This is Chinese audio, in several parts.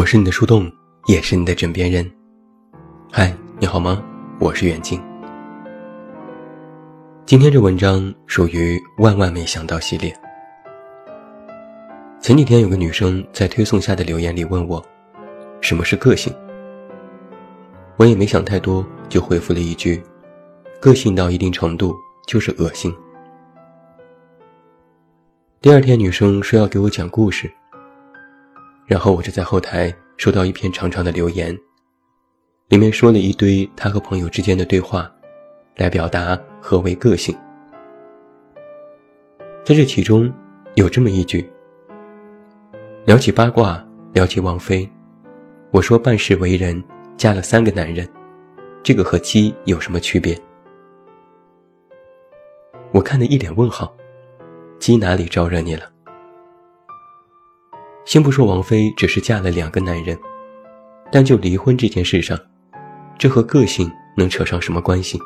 我是你的树洞，也是你的枕边人。嗨，你好吗？我是远近。今天这文章属于万万没想到系列。前几天有个女生在推送下的留言里问我，什么是个性？我也没想太多，就回复了一句：个性到一定程度就是恶心。第二天，女生说要给我讲故事。然后我就在后台收到一篇长长的留言，里面说了一堆他和朋友之间的对话，来表达何为个性。在这其中，有这么一句：聊起八卦，聊起王菲，我说办事为人，嫁了三个男人，这个和鸡有什么区别？我看的一脸问号，鸡哪里招惹你了？先不说王菲只是嫁了两个男人，但就离婚这件事上，这和个性能扯上什么关系？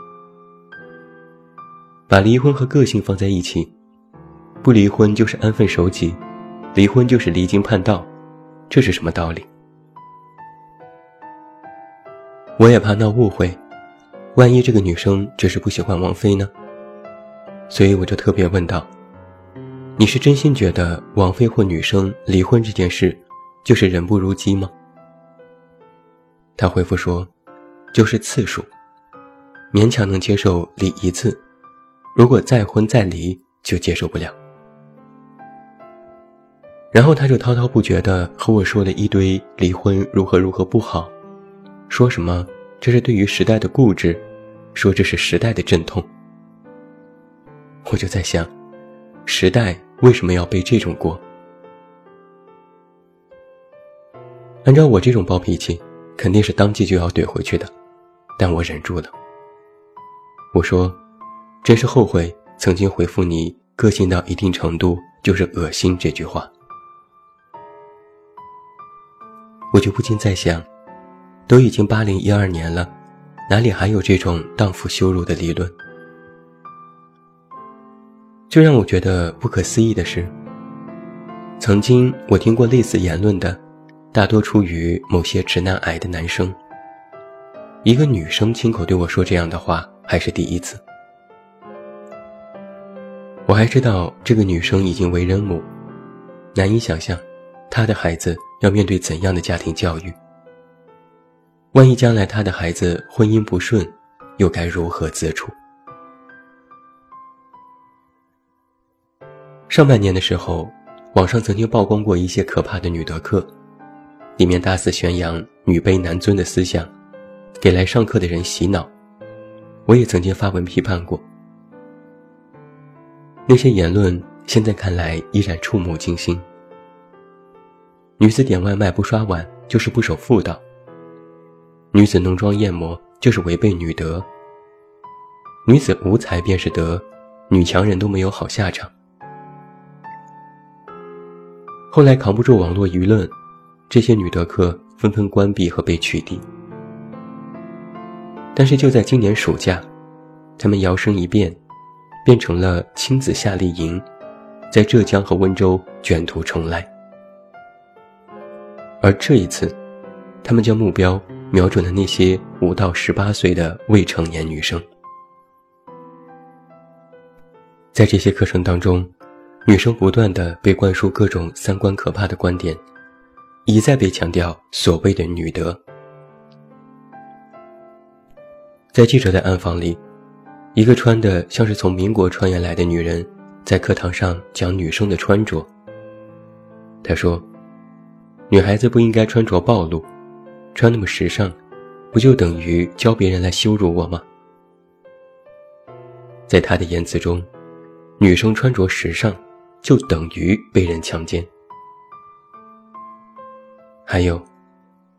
把离婚和个性放在一起，不离婚就是安分守己，离婚就是离经叛道，这是什么道理？我也怕闹误会，万一这个女生只是不喜欢王菲呢？所以我就特别问道。你是真心觉得王菲或女生离婚这件事，就是人不如鸡吗？他回复说，就是次数，勉强能接受离一次，如果再婚再离就接受不了。然后他就滔滔不绝地和我说了一堆离婚如何如何不好，说什么这是对于时代的固执，说这是时代的阵痛。我就在想，时代。为什么要背这种锅？按照我这种暴脾气，肯定是当即就要怼回去的，但我忍住了。我说：“真是后悔曾经回复你‘个性到一定程度就是恶心’这句话。”我就不禁在想，都已经八零一二年了，哪里还有这种荡妇羞辱的理论？最让我觉得不可思议的是，曾经我听过类似言论的，大多出于某些直男癌的男生。一个女生亲口对我说这样的话，还是第一次。我还知道这个女生已经为人母，难以想象，她的孩子要面对怎样的家庭教育。万一将来她的孩子婚姻不顺，又该如何自处？上半年的时候，网上曾经曝光过一些可怕的女德课，里面大肆宣扬女卑男尊的思想，给来上课的人洗脑。我也曾经发文批判过。那些言论现在看来依然触目惊心。女子点外卖不刷碗就是不守妇道。女子浓妆艳抹就是违背女德。女子无才便是德，女强人都没有好下场。后来扛不住网络舆论，这些女德课纷纷关闭和被取缔。但是就在今年暑假，他们摇身一变，变成了亲子夏令营，在浙江和温州卷土重来。而这一次，他们将目标瞄准了那些五到十八岁的未成年女生。在这些课程当中。女生不断的被灌输各种三观可怕的观点，一再被强调所谓的女德。在记者的暗访里，一个穿的像是从民国穿越来的女人，在课堂上讲女生的穿着。她说：“女孩子不应该穿着暴露，穿那么时尚，不就等于教别人来羞辱我吗？”在她的言辞中，女生穿着时尚。就等于被人强奸。还有，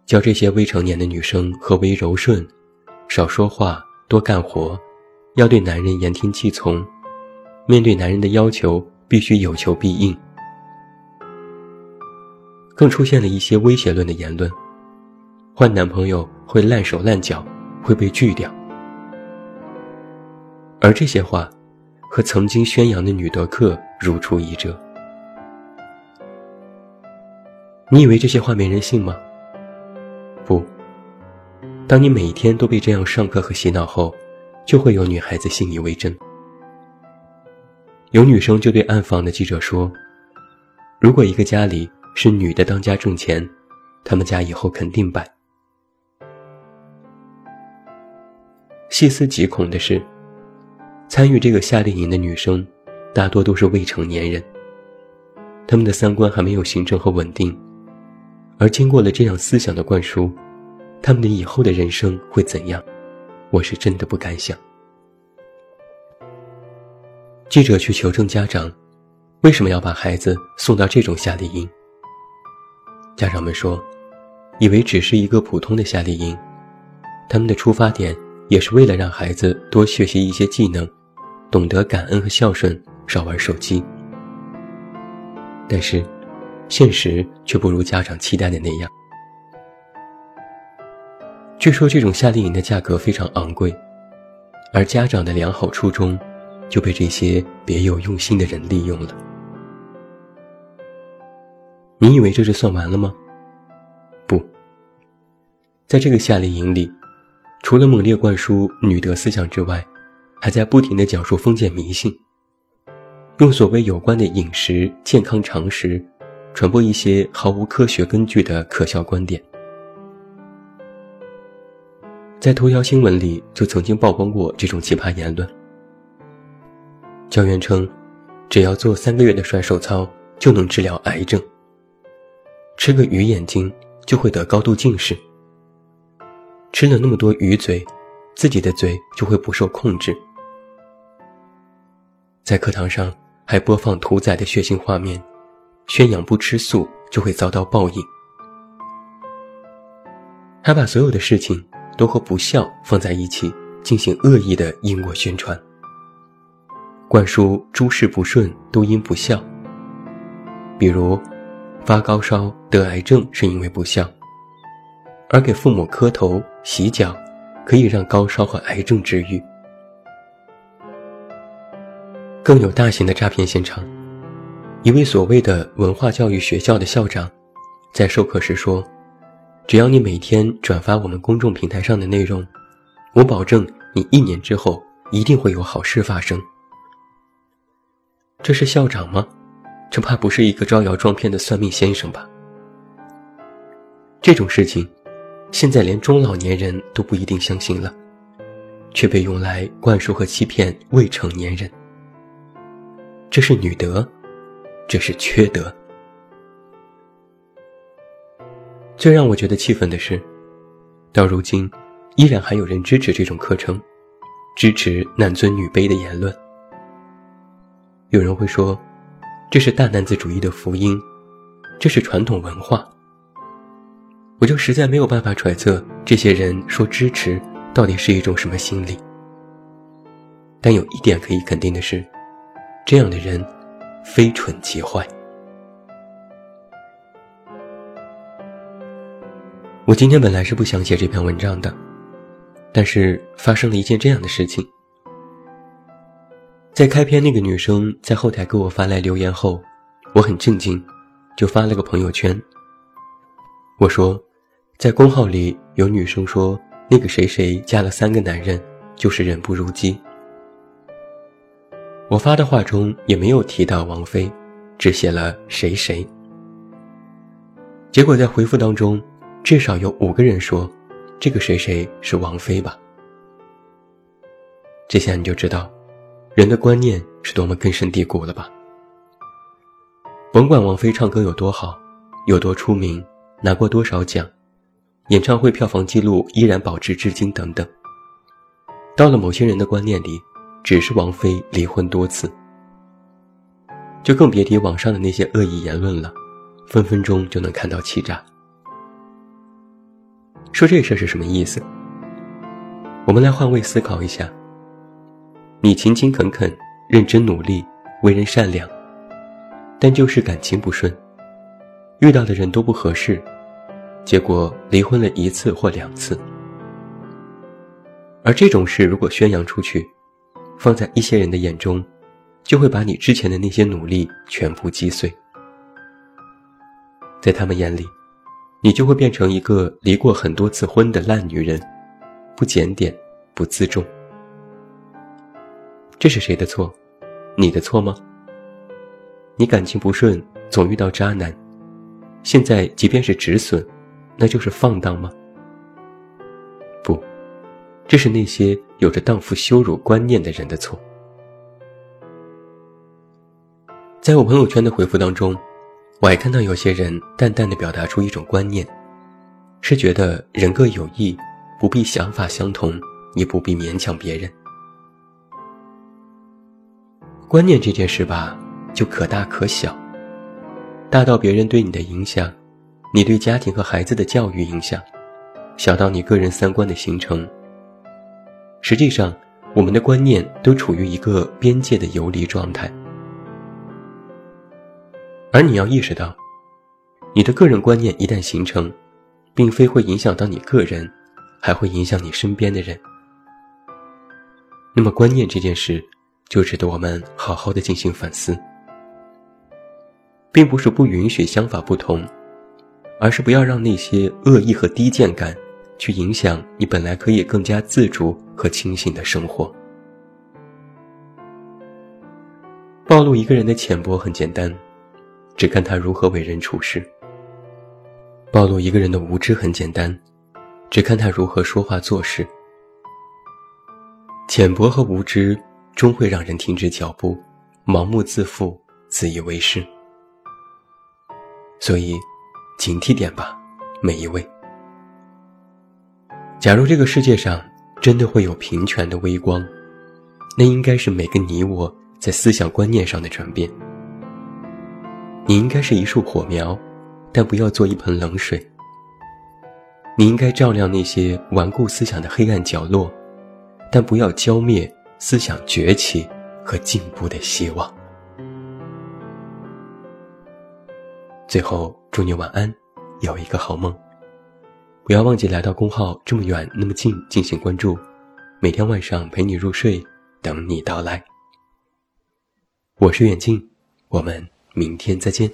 教这些未成年的女生何为柔顺，少说话，多干活，要对男人言听计从，面对男人的要求必须有求必应。更出现了一些威胁论的言论，换男朋友会烂手烂脚，会被拒掉。而这些话。和曾经宣扬的女德课如出一辙。你以为这些话没人信吗？不当你每一天都被这样上课和洗脑后，就会有女孩子信以为真。有女生就对暗访的记者说：“如果一个家里是女的当家挣钱，他们家以后肯定败。”细思极恐的是，参与这个夏令营的女生，大多都是未成年人。他们的三观还没有形成和稳定，而经过了这样思想的灌输，他们的以后的人生会怎样？我是真的不敢想。记者去求证家长，为什么要把孩子送到这种夏令营？家长们说，以为只是一个普通的夏令营，他们的出发点也是为了让孩子多学习一些技能，懂得感恩和孝顺，少玩手机。但是，现实却不如家长期待的那样。据说这种夏令营的价格非常昂贵，而家长的良好初衷就被这些别有用心的人利用了。你以为这就算完了吗？不，在这个夏令营里，除了猛烈灌输女德思想之外，还在不停的讲述封建迷信。用所谓有关的饮食健康常识，传播一些毫无科学根据的可笑观点。在头条新闻里就曾经曝光过这种奇葩言论。教员称，只要做三个月的甩手操就能治疗癌症。吃个鱼眼睛就会得高度近视。吃了那么多鱼嘴，自己的嘴就会不受控制。在课堂上。还播放屠宰的血腥画面，宣扬不吃素就会遭到报应，还把所有的事情都和不孝放在一起进行恶意的因果宣传，灌输诸事不顺都因不孝，比如发高烧得癌症是因为不孝，而给父母磕头洗脚可以让高烧和癌症治愈。更有大型的诈骗现场，一位所谓的文化教育学校的校长，在授课时说：“只要你每天转发我们公众平台上的内容，我保证你一年之后一定会有好事发生。”这是校长吗？这怕不是一个招摇撞骗的算命先生吧？这种事情，现在连中老年人都不一定相信了，却被用来灌输和欺骗未成年人。这是女德，这是缺德。最让我觉得气愤的是，到如今，依然还有人支持这种课程，支持男尊女卑的言论。有人会说，这是大男子主义的福音，这是传统文化。我就实在没有办法揣测这些人说支持到底是一种什么心理。但有一点可以肯定的是。这样的人，非蠢即坏。我今天本来是不想写这篇文章的，但是发生了一件这样的事情。在开篇，那个女生在后台给我发来留言后，我很震惊，就发了个朋友圈。我说，在公号里有女生说，那个谁谁嫁了三个男人，就是人不如鸡。我发的话中也没有提到王菲，只写了谁谁。结果在回复当中，至少有五个人说，这个谁谁是王菲吧。这下你就知道，人的观念是多么根深蒂固了吧。甭管王菲唱歌有多好，有多出名，拿过多少奖，演唱会票房记录依然保持至今等等，到了某些人的观念里。只是王菲离婚多次，就更别提网上的那些恶意言论了，分分钟就能看到欺诈。说这事是什么意思？我们来换位思考一下：你勤勤恳恳、认真努力、为人善良，但就是感情不顺，遇到的人都不合适，结果离婚了一次或两次。而这种事如果宣扬出去，放在一些人的眼中，就会把你之前的那些努力全部击碎。在他们眼里，你就会变成一个离过很多次婚的烂女人，不检点、不自重。这是谁的错？你的错吗？你感情不顺，总遇到渣男，现在即便是止损，那就是放荡吗？不，这是那些有着荡妇羞辱观念的人的错。在我朋友圈的回复当中，我还看到有些人淡淡的表达出一种观念，是觉得人各有异，不必想法相同，也不必勉强别人。观念这件事吧，就可大可小。大到别人对你的影响，你对家庭和孩子的教育影响；小到你个人三观的形成。实际上，我们的观念都处于一个边界的游离状态。而你要意识到，你的个人观念一旦形成，并非会影响到你个人，还会影响你身边的人。那么，观念这件事就值得我们好好的进行反思，并不是不允许想法不同，而是不要让那些恶意和低贱感去影响你本来可以更加自主和清醒的生活。暴露一个人的浅薄很简单。只看他如何为人处事。暴露一个人的无知很简单，只看他如何说话做事。浅薄和无知终会让人停止脚步，盲目自负，自以为是。所以，警惕点吧，每一位。假如这个世界上真的会有平权的微光，那应该是每个你我在思想观念上的转变。你应该是一束火苗，但不要做一盆冷水。你应该照亮那些顽固思想的黑暗角落，但不要浇灭思想崛起和进步的希望。最后，祝你晚安，有一个好梦。不要忘记来到公号这么远那么近进行关注，每天晚上陪你入睡，等你到来。我是远近，我们。明天再见。